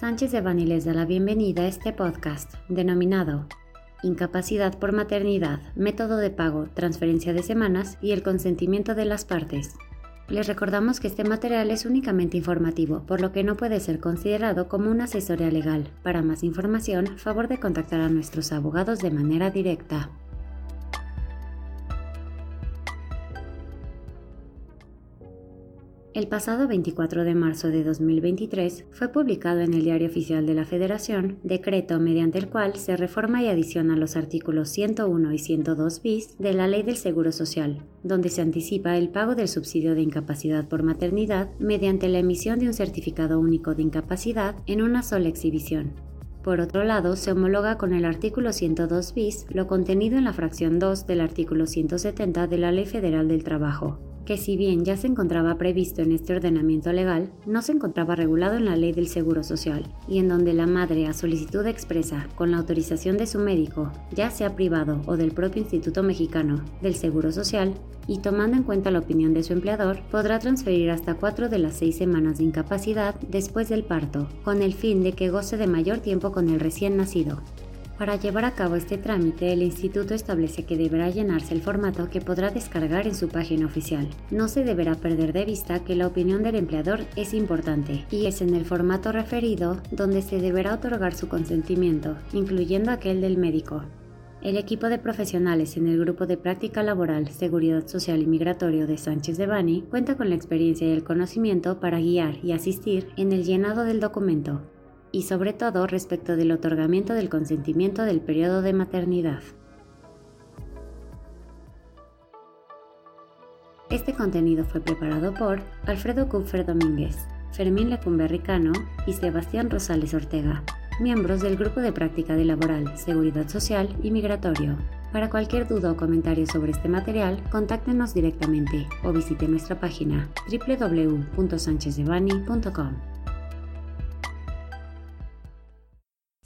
Sánchez de Bani les da la bienvenida a este podcast denominado Incapacidad por maternidad, método de pago, transferencia de semanas y el consentimiento de las partes. Les recordamos que este material es únicamente informativo, por lo que no puede ser considerado como una asesoría legal. Para más información, favor de contactar a nuestros abogados de manera directa. El pasado 24 de marzo de 2023 fue publicado en el Diario Oficial de la Federación decreto mediante el cual se reforma y adiciona los artículos 101 y 102 bis de la Ley del Seguro Social, donde se anticipa el pago del subsidio de incapacidad por maternidad mediante la emisión de un certificado único de incapacidad en una sola exhibición. Por otro lado, se homologa con el artículo 102 bis lo contenido en la fracción 2 del artículo 170 de la Ley Federal del Trabajo, que si bien ya se encontraba previsto en este ordenamiento legal, no se encontraba regulado en la ley del Seguro Social, y en donde la madre a solicitud expresa, con la autorización de su médico, ya sea privado o del propio Instituto Mexicano del Seguro Social, y tomando en cuenta la opinión de su empleador, podrá transferir hasta cuatro de las seis semanas de incapacidad después del parto, con el fin de que goce de mayor tiempo con el recién nacido. Para llevar a cabo este trámite, el instituto establece que deberá llenarse el formato que podrá descargar en su página oficial. No se deberá perder de vista que la opinión del empleador es importante y es en el formato referido donde se deberá otorgar su consentimiento, incluyendo aquel del médico. El equipo de profesionales en el Grupo de Práctica Laboral, Seguridad Social y Migratorio de Sánchez de Bani cuenta con la experiencia y el conocimiento para guiar y asistir en el llenado del documento, y sobre todo respecto del otorgamiento del consentimiento del periodo de maternidad. Este contenido fue preparado por Alfredo Kupfer Domínguez, Fermín Lecumberricano y Sebastián Rosales Ortega, miembros del Grupo de Práctica de Laboral, Seguridad Social y Migratorio. Para cualquier duda o comentario sobre este material, contáctenos directamente o visite nuestra página www.sanchezdevani.com.